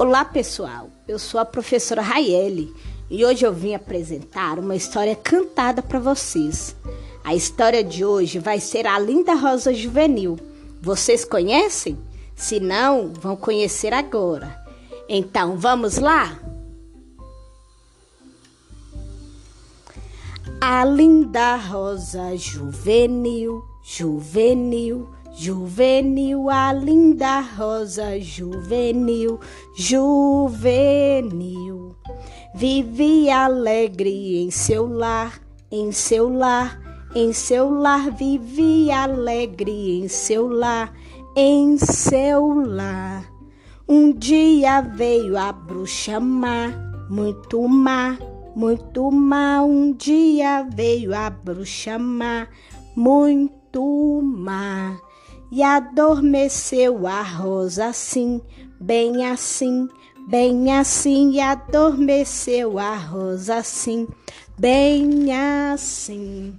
Olá pessoal, eu sou a professora Raiele e hoje eu vim apresentar uma história cantada para vocês. A história de hoje vai ser A Linda Rosa Juvenil. Vocês conhecem? Se não, vão conhecer agora. Então vamos lá? A linda rosa juvenil, juvenil Juvenil, a linda rosa juvenil, juvenil. Vive alegre em seu lar, em seu lar, em seu lar. Vive alegre em seu lar, em seu lar. Um dia veio a bruxa má, muito má, muito má. Um dia veio a bruxa má, muito má. E adormeceu a rosa assim, bem assim, bem assim, e adormeceu a rosa assim, bem assim.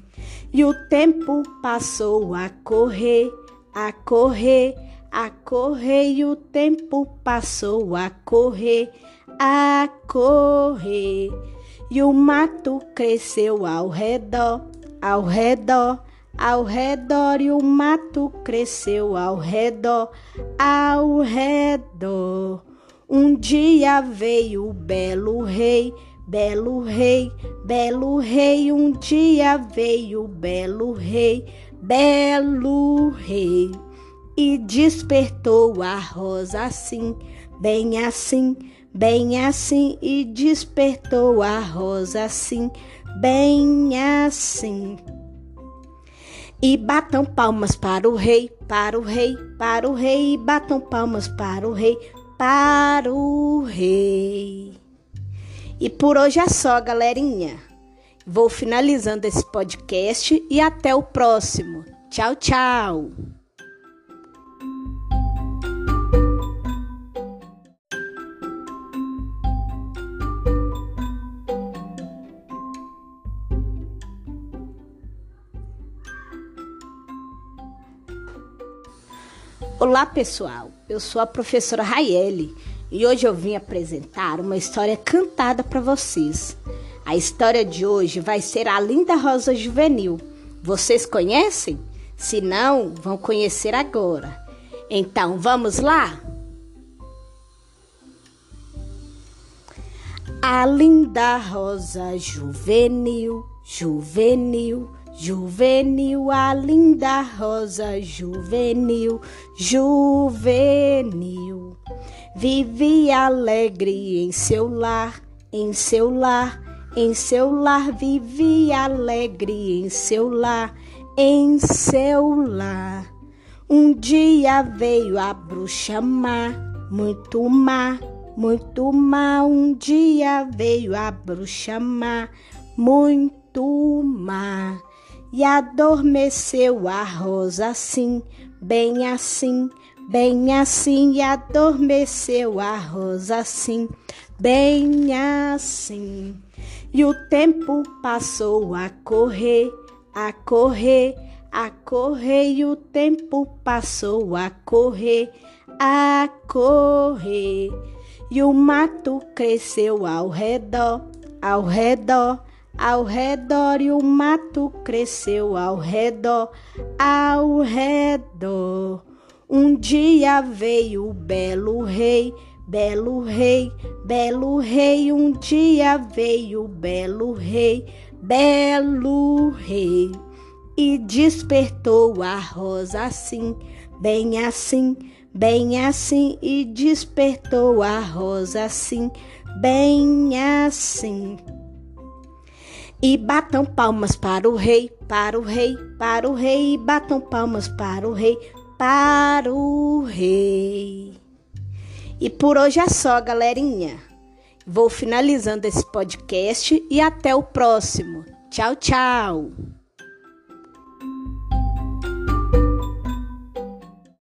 E o tempo passou a correr, a correr, a correr, e o tempo passou a correr, a correr. E o mato cresceu ao redor, ao redor, ao redor e o mato cresceu ao redor, ao redor. Um dia veio o belo rei, belo rei, belo rei. Um dia veio o belo rei, belo rei. E despertou a rosa assim, bem assim, bem assim. E despertou a rosa assim, bem assim. E batam palmas para o rei, para o rei, para o rei, e batam palmas para o rei, para o rei. E por hoje é só, galerinha. Vou finalizando esse podcast e até o próximo. Tchau, tchau. Olá pessoal, eu sou a professora Raiele e hoje eu vim apresentar uma história cantada para vocês. A história de hoje vai ser A Linda Rosa Juvenil. Vocês conhecem? Se não, vão conhecer agora. Então vamos lá? A linda rosa juvenil, juvenil Juvenil, a linda rosa juvenil, juvenil. Vive alegre em seu lar, em seu lar, em seu lar. Vive alegre em seu lar, em seu lar. Um dia veio a bruxa má, muito má, muito má. Um dia veio a bruxa má, muito má e adormeceu a rosa assim, bem assim, bem assim, e adormeceu a rosa assim, bem assim. E o tempo passou a correr, a correr, a correr, e o tempo passou a correr, a correr. E o mato cresceu ao redor, ao redor ao redor e o mato cresceu ao redor, ao redor. Um dia veio o belo rei, belo rei, belo rei. Um dia veio o belo rei, belo rei. E despertou a rosa assim, bem assim, bem assim. E despertou a rosa assim, bem assim. E batam palmas para o rei, para o rei, para o rei, e batam palmas para o rei, para o rei. E por hoje é só, galerinha. Vou finalizando esse podcast e até o próximo. Tchau, tchau.